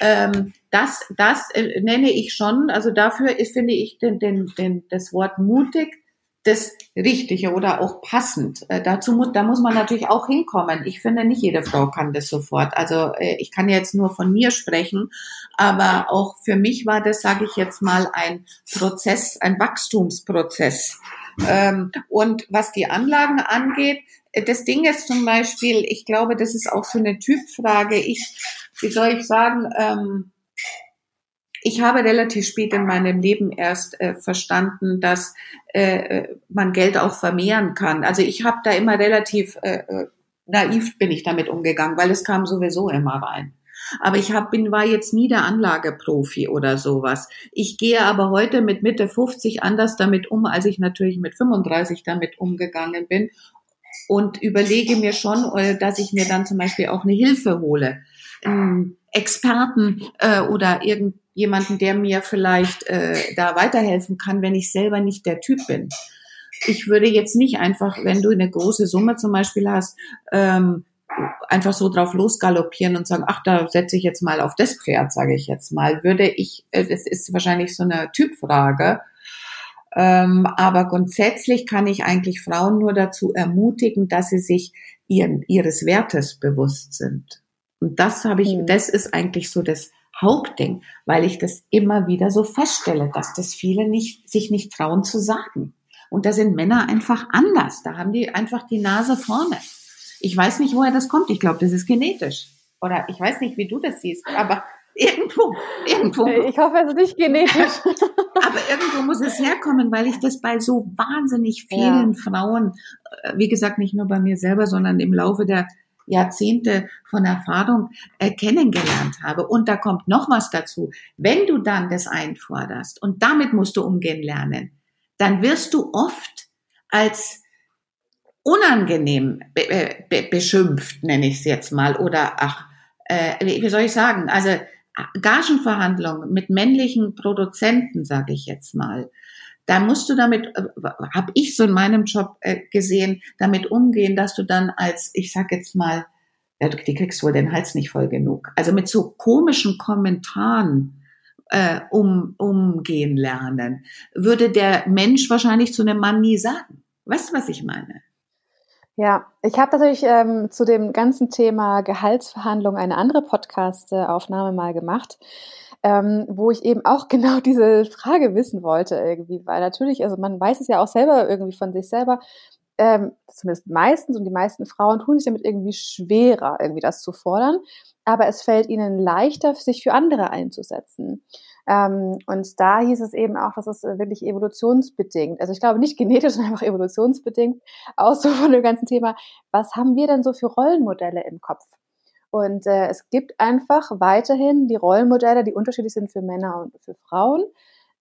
ähm, das, das äh, nenne ich schon, also dafür ist, finde ich den, den, den, das Wort mutig das Richtige oder auch passend. Äh, dazu muss, da muss man natürlich auch hinkommen. Ich finde, nicht jede Frau kann das sofort. Also äh, ich kann jetzt nur von mir sprechen, aber auch für mich war das, sage ich jetzt mal, ein Prozess, ein Wachstumsprozess. Ähm, und was die Anlagen angeht, äh, das Ding ist zum Beispiel, ich glaube, das ist auch so eine Typfrage. Ich wie soll ich sagen, ähm, ich habe relativ spät in meinem Leben erst äh, verstanden, dass äh, man Geld auch vermehren kann. Also ich habe da immer relativ äh, äh, naiv bin ich damit umgegangen, weil es kam sowieso immer rein. Aber ich hab, bin, war jetzt nie der Anlageprofi oder sowas. Ich gehe aber heute mit Mitte 50 anders damit um, als ich natürlich mit 35 damit umgegangen bin und überlege mir schon, äh, dass ich mir dann zum Beispiel auch eine Hilfe hole ähm, Experten äh, oder irgendjemanden, der mir vielleicht äh, da weiterhelfen kann, wenn ich selber nicht der Typ bin. Ich würde jetzt nicht einfach, wenn du eine große Summe zum Beispiel hast, ähm, einfach so drauf losgaloppieren und sagen, ach, da setze ich jetzt mal auf das Pferd, sage ich jetzt mal. Würde ich, äh, das ist wahrscheinlich so eine Typfrage. Ähm, aber grundsätzlich kann ich eigentlich Frauen nur dazu ermutigen, dass sie sich ihren, ihres Wertes bewusst sind. Und das habe ich, mhm. das ist eigentlich so das Hauptding, weil ich das immer wieder so feststelle, dass das viele nicht, sich nicht trauen zu sagen. Und da sind Männer einfach anders. Da haben die einfach die Nase vorne. Ich weiß nicht, woher das kommt. Ich glaube, das ist genetisch. Oder ich weiß nicht, wie du das siehst. Aber Irgendwo, irgendwo. Ich hoffe, es ist nicht genetisch. Aber irgendwo muss es herkommen, weil ich das bei so wahnsinnig vielen ja. Frauen, äh, wie gesagt, nicht nur bei mir selber, sondern im Laufe der Jahrzehnte von Erfahrung äh, kennengelernt habe. Und da kommt noch was dazu. Wenn du dann das einforderst und damit musst du umgehen lernen, dann wirst du oft als unangenehm be be beschimpft, nenne ich es jetzt mal, oder ach, äh, wie soll ich sagen, also Gagenverhandlungen mit männlichen Produzenten, sage ich jetzt mal, da musst du damit, äh, habe ich so in meinem Job äh, gesehen, damit umgehen, dass du dann als, ich sag jetzt mal, ja, die kriegst wohl den Hals nicht voll genug. Also mit so komischen Kommentaren äh, um, umgehen lernen, würde der Mensch wahrscheinlich zu einem Mann nie sagen. Weißt du, was ich meine? Ja, ich habe natürlich ähm, zu dem ganzen Thema Gehaltsverhandlung eine andere Podcast-Aufnahme mal gemacht, ähm, wo ich eben auch genau diese Frage wissen wollte irgendwie, weil natürlich, also man weiß es ja auch selber irgendwie von sich selber, ähm, zumindest meistens und die meisten Frauen tun sich damit irgendwie schwerer, irgendwie das zu fordern, aber es fällt ihnen leichter, sich für andere einzusetzen. Ähm, und da hieß es eben auch, dass es wirklich evolutionsbedingt, also ich glaube nicht genetisch, sondern einfach evolutionsbedingt, auch so von dem ganzen Thema, was haben wir denn so für Rollenmodelle im Kopf? Und äh, es gibt einfach weiterhin die Rollenmodelle, die unterschiedlich sind für Männer und für Frauen.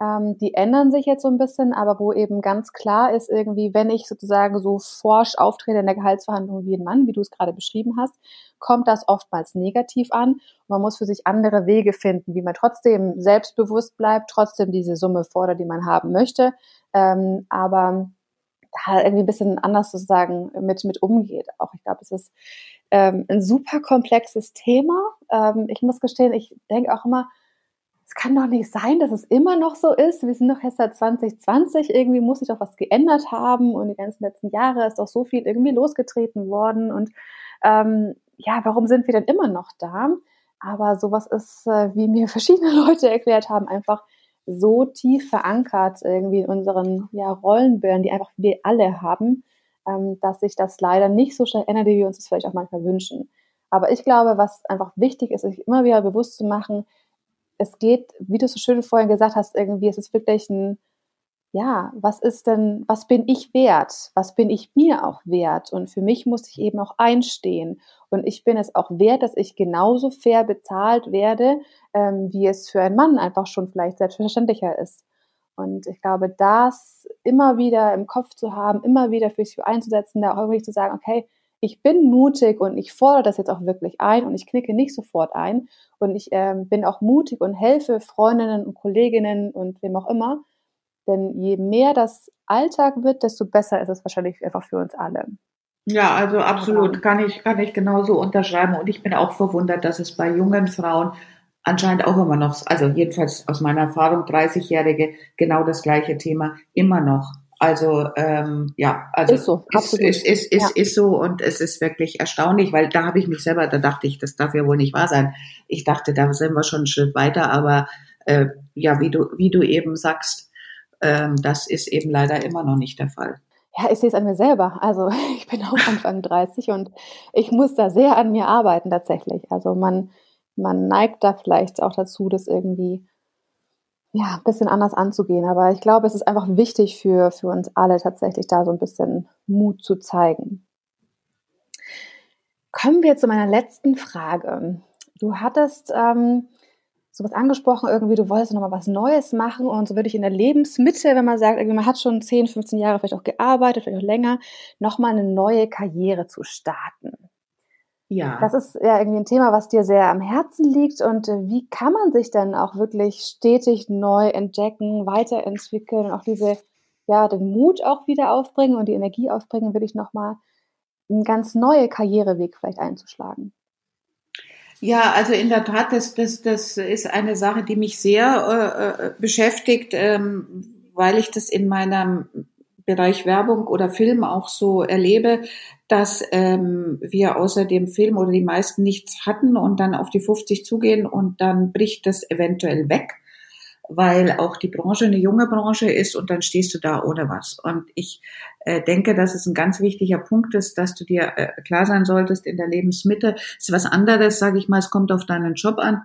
Ähm, die ändern sich jetzt so ein bisschen, aber wo eben ganz klar ist, irgendwie, wenn ich sozusagen so forsch auftrete in der Gehaltsverhandlung wie ein Mann, wie du es gerade beschrieben hast, kommt das oftmals negativ an. Man muss für sich andere Wege finden, wie man trotzdem selbstbewusst bleibt, trotzdem diese Summe fordert, die man haben möchte, ähm, aber da irgendwie ein bisschen anders sozusagen mit, mit umgeht. Auch ich glaube, es ist ähm, ein super komplexes Thema. Ähm, ich muss gestehen, ich denke auch immer, es kann doch nicht sein, dass es immer noch so ist. Wir sind doch erst seit 2020, irgendwie muss sich doch was geändert haben und die ganzen letzten Jahre ist doch so viel irgendwie losgetreten worden und ähm, ja, warum sind wir denn immer noch da? Aber sowas ist, äh, wie mir verschiedene Leute erklärt haben, einfach so tief verankert irgendwie in unseren ja, Rollenbildern, die einfach wir alle haben, ähm, dass sich das leider nicht so schnell ändert, wie wir uns das vielleicht auch manchmal wünschen. Aber ich glaube, was einfach wichtig ist, sich immer wieder bewusst zu machen, es geht, wie du so schön vorhin gesagt hast, irgendwie, es ist wirklich ein, ja, was ist denn, was bin ich wert? Was bin ich mir auch wert? Und für mich muss ich eben auch einstehen. Und ich bin es auch wert, dass ich genauso fair bezahlt werde, ähm, wie es für einen Mann einfach schon vielleicht selbstverständlicher ist. Und ich glaube, das immer wieder im Kopf zu haben, immer wieder für sich einzusetzen, da auch wirklich zu sagen, okay, ich bin mutig und ich fordere das jetzt auch wirklich ein und ich knicke nicht sofort ein und ich ähm, bin auch mutig und helfe Freundinnen und Kolleginnen und wem auch immer. Denn je mehr das Alltag wird, desto besser ist es wahrscheinlich einfach für uns alle. Ja, also absolut, kann ich, kann ich genauso unterschreiben. Und ich bin auch verwundert, dass es bei jungen Frauen anscheinend auch immer noch, also jedenfalls aus meiner Erfahrung, 30-Jährige, genau das gleiche Thema, immer noch also ähm, ja, also ist so, absolut. Ist, ist, ist, ja. ist so und es ist wirklich erstaunlich, weil da habe ich mich selber, da dachte ich, das darf ja wohl nicht wahr sein. Ich dachte, da sind wir schon einen Schritt weiter, aber äh, ja, wie du, wie du eben sagst, ähm, das ist eben leider immer noch nicht der Fall. Ja, ich sehe es an mir selber. Also ich bin auch Anfang 30 und ich muss da sehr an mir arbeiten tatsächlich. Also man, man neigt da vielleicht auch dazu, das irgendwie ja, ein bisschen anders anzugehen. Aber ich glaube, es ist einfach wichtig für, für uns alle tatsächlich da so ein bisschen Mut zu zeigen. Kommen wir zu meiner letzten Frage. Du hattest ähm, sowas angesprochen, irgendwie, du wolltest nochmal was Neues machen und so würde ich in der Lebensmitte, wenn man sagt, irgendwie man hat schon 10, 15 Jahre vielleicht auch gearbeitet, vielleicht auch länger, nochmal eine neue Karriere zu starten. Ja. Das ist ja irgendwie ein Thema, was dir sehr am Herzen liegt. Und äh, wie kann man sich dann auch wirklich stetig neu entdecken, weiterentwickeln und auch diese, ja, den Mut auch wieder aufbringen und die Energie aufbringen, will ich nochmal einen ganz neue Karriereweg vielleicht einzuschlagen? Ja, also in der Tat, das, das, das ist eine Sache, die mich sehr äh, äh beschäftigt, ähm, weil ich das in meinem Bereich Werbung oder Film auch so erlebe, dass ähm, wir außer dem Film oder die meisten nichts hatten und dann auf die 50 zugehen und dann bricht das eventuell weg, weil auch die Branche eine junge Branche ist und dann stehst du da ohne was. Und ich äh, denke, dass es ein ganz wichtiger Punkt ist, dass du dir äh, klar sein solltest in der Lebensmitte. ist was anderes, sage ich mal, es kommt auf deinen Job an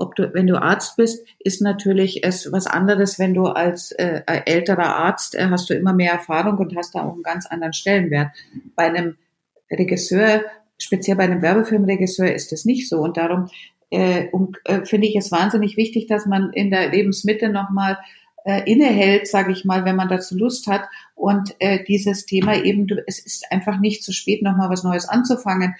ob du, wenn du Arzt bist, ist natürlich es was anderes, wenn du als äh, älterer Arzt äh, hast du immer mehr Erfahrung und hast da auch einen ganz anderen Stellenwert. Bei einem Regisseur, speziell bei einem Werbefilmregisseur, ist das nicht so und darum äh, äh, finde ich es wahnsinnig wichtig, dass man in der Lebensmitte nochmal äh, innehält, sage ich mal, wenn man dazu Lust hat und äh, dieses Thema eben, du, es ist einfach nicht zu spät, nochmal was Neues anzufangen.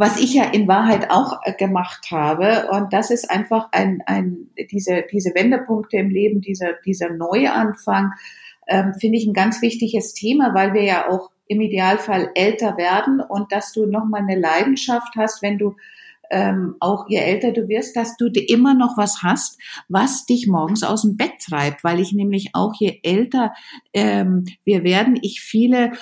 Was ich ja in Wahrheit auch äh, gemacht habe. Und das ist einfach ein, ein diese diese Wendepunkte im Leben, dieser dieser Neuanfang, ähm, finde ich ein ganz wichtiges Thema, weil wir ja auch im Idealfall älter werden und dass du nochmal eine Leidenschaft hast, wenn du ähm, auch je älter du wirst, dass du immer noch was hast, was dich morgens aus dem Bett treibt, weil ich nämlich auch je älter ähm, wir werden, ich viele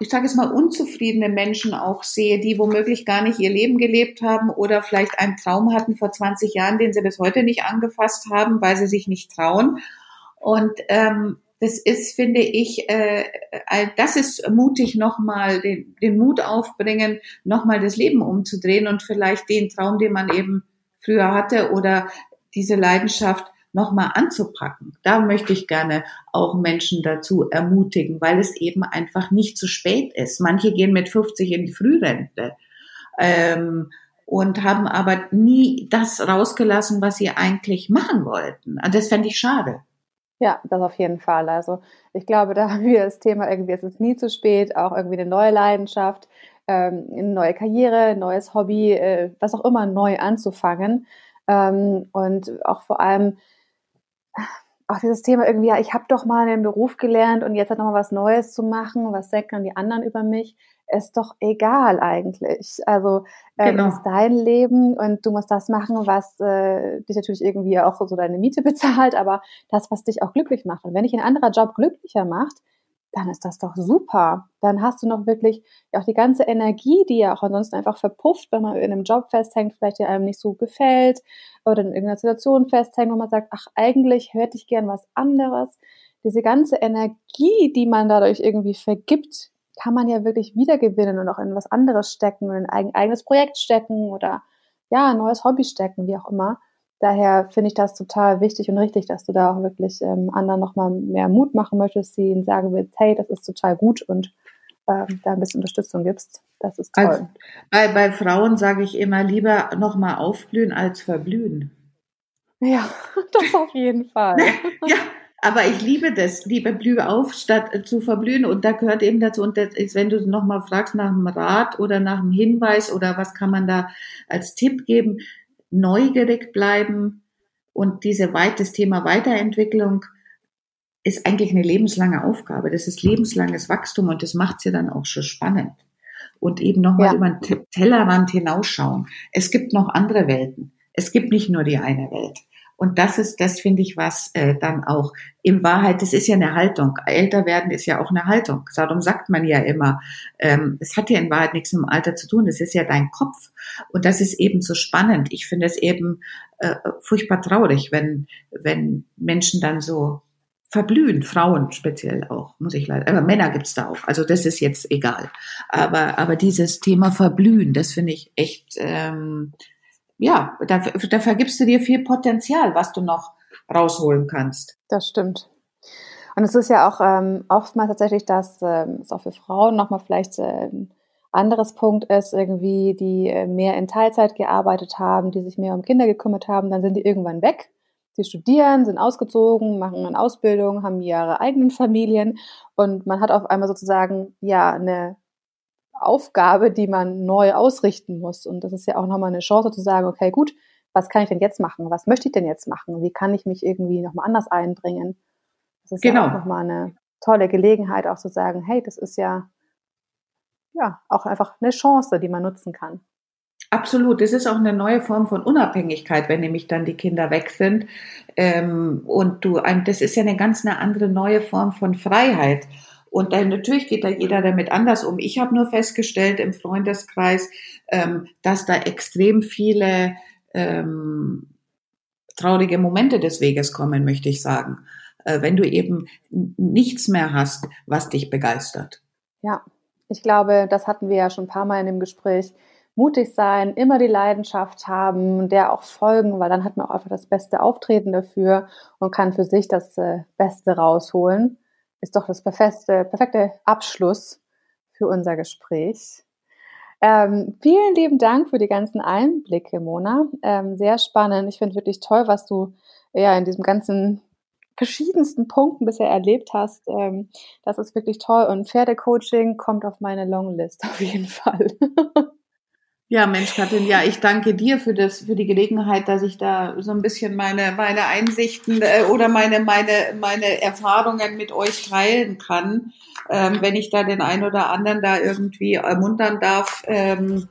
ich sage es mal, unzufriedene Menschen auch sehe, die womöglich gar nicht ihr Leben gelebt haben oder vielleicht einen Traum hatten vor 20 Jahren, den sie bis heute nicht angefasst haben, weil sie sich nicht trauen. Und ähm, das ist, finde ich, äh, das ist mutig, nochmal den, den Mut aufbringen, nochmal das Leben umzudrehen und vielleicht den Traum, den man eben früher hatte oder diese Leidenschaft nochmal anzupacken. Da möchte ich gerne auch Menschen dazu ermutigen, weil es eben einfach nicht zu spät ist. Manche gehen mit 50 in die Frührente ähm, und haben aber nie das rausgelassen, was sie eigentlich machen wollten. Und das fände ich schade. Ja, das auf jeden Fall. Also ich glaube, da haben wir das Thema irgendwie, es ist nie zu spät, auch irgendwie eine neue Leidenschaft, ähm, eine neue Karriere, ein neues Hobby, äh, was auch immer neu anzufangen. Ähm, und auch vor allem auch dieses Thema irgendwie, ja, ich habe doch mal einen Beruf gelernt und jetzt hat noch mal was Neues zu machen, was denken dann die anderen über mich? ist doch egal eigentlich. Also äh, genau. ist dein Leben und du musst das machen, was äh, dich natürlich irgendwie auch so deine Miete bezahlt, aber das, was dich auch glücklich macht. Und wenn dich ein anderer Job glücklicher macht, dann ist das doch super. Dann hast du noch wirklich auch die ganze Energie, die ja auch ansonsten einfach verpufft, wenn man in einem Job festhängt, vielleicht der einem nicht so gefällt oder in irgendeiner Situation festhängt, wo man sagt, ach, eigentlich hätte ich gern was anderes. Diese ganze Energie, die man dadurch irgendwie vergibt, kann man ja wirklich wiedergewinnen und auch in was anderes stecken, in ein eigenes Projekt stecken oder ja, ein neues Hobby stecken, wie auch immer. Daher finde ich das total wichtig und richtig, dass du da auch wirklich ähm, anderen nochmal mehr Mut machen möchtest, sie ihnen sagen willst, hey, das ist total gut und ähm, da ein bisschen Unterstützung gibst. Das ist toll. Als, bei, bei Frauen sage ich immer lieber nochmal aufblühen als verblühen. Ja, das auf jeden Fall. ja, aber ich liebe das, liebe blühe auf, statt äh, zu verblühen. Und da gehört eben dazu, und das ist, wenn du nochmal fragst nach einem Rat oder nach einem Hinweis oder was kann man da als Tipp geben, neugierig bleiben und diese weit, das Thema Weiterentwicklung ist eigentlich eine lebenslange Aufgabe. Das ist lebenslanges Wachstum und das macht sie dann auch schon spannend. Und eben nochmal ja. über den Tellerrand hinausschauen. Es gibt noch andere Welten. Es gibt nicht nur die eine Welt. Und das ist, das finde ich, was äh, dann auch in Wahrheit, das ist ja eine Haltung. Älter werden ist ja auch eine Haltung. Darum sagt man ja immer, ähm, es hat ja in Wahrheit nichts mit dem Alter zu tun. Das ist ja dein Kopf. Und das ist eben so spannend. Ich finde es eben äh, furchtbar traurig, wenn, wenn Menschen dann so verblühen, Frauen speziell auch, muss ich leider, aber Männer gibt's da auch, also das ist jetzt egal. Aber, aber dieses Thema verblühen, das finde ich echt ähm, ja, da, da vergibst du dir viel Potenzial, was du noch rausholen kannst. Das stimmt. Und es ist ja auch ähm, oftmals tatsächlich, dass ähm, es auch für Frauen nochmal vielleicht äh, ein anderes Punkt ist, irgendwie, die äh, mehr in Teilzeit gearbeitet haben, die sich mehr um Kinder gekümmert haben, dann sind die irgendwann weg. Sie studieren, sind ausgezogen, machen eine Ausbildung, haben ihre eigenen Familien und man hat auf einmal sozusagen ja eine Aufgabe, die man neu ausrichten muss. Und das ist ja auch nochmal eine Chance zu sagen, okay, gut, was kann ich denn jetzt machen? Was möchte ich denn jetzt machen? Wie kann ich mich irgendwie nochmal anders einbringen? Das ist genau. ja auch nochmal eine tolle Gelegenheit, auch zu sagen, hey, das ist ja, ja, auch einfach eine Chance, die man nutzen kann. Absolut. Das ist auch eine neue Form von Unabhängigkeit, wenn nämlich dann die Kinder weg sind. Ähm, und du, das ist ja eine ganz eine andere neue Form von Freiheit. Und dann natürlich geht da jeder damit anders um. Ich habe nur festgestellt im Freundeskreis, ähm, dass da extrem viele ähm, traurige Momente des Weges kommen, möchte ich sagen. Äh, wenn du eben nichts mehr hast, was dich begeistert. Ja, ich glaube, das hatten wir ja schon ein paar Mal in dem Gespräch. mutig sein, immer die Leidenschaft haben, der auch folgen, weil dann hat man auch einfach das beste Auftreten dafür und kann für sich das äh, Beste rausholen. Ist doch das perfekte, perfekte Abschluss für unser Gespräch. Ähm, vielen lieben Dank für die ganzen Einblicke, Mona. Ähm, sehr spannend. Ich finde wirklich toll, was du ja in diesem ganzen verschiedensten Punkten bisher erlebt hast. Ähm, das ist wirklich toll. Und Pferdecoaching kommt auf meine Longlist auf jeden Fall. Ja, Mensch, Katrin, ja, ich danke dir für das, für die Gelegenheit, dass ich da so ein bisschen meine, meine Einsichten äh, oder meine, meine, meine Erfahrungen mit euch teilen kann. Ähm, wenn ich da den einen oder anderen da irgendwie ermuntern darf, ähm,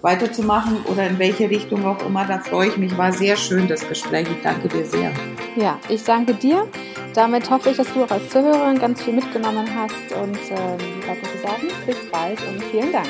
weiterzumachen oder in welche Richtung auch immer, da freue ich mich. War sehr schön, das Gespräch. Ich danke dir sehr. Ja, ich danke dir. Damit hoffe ich, dass du auch als Zuhörerin ganz viel mitgenommen hast und ähm, zu sagen, bis bald und vielen Dank.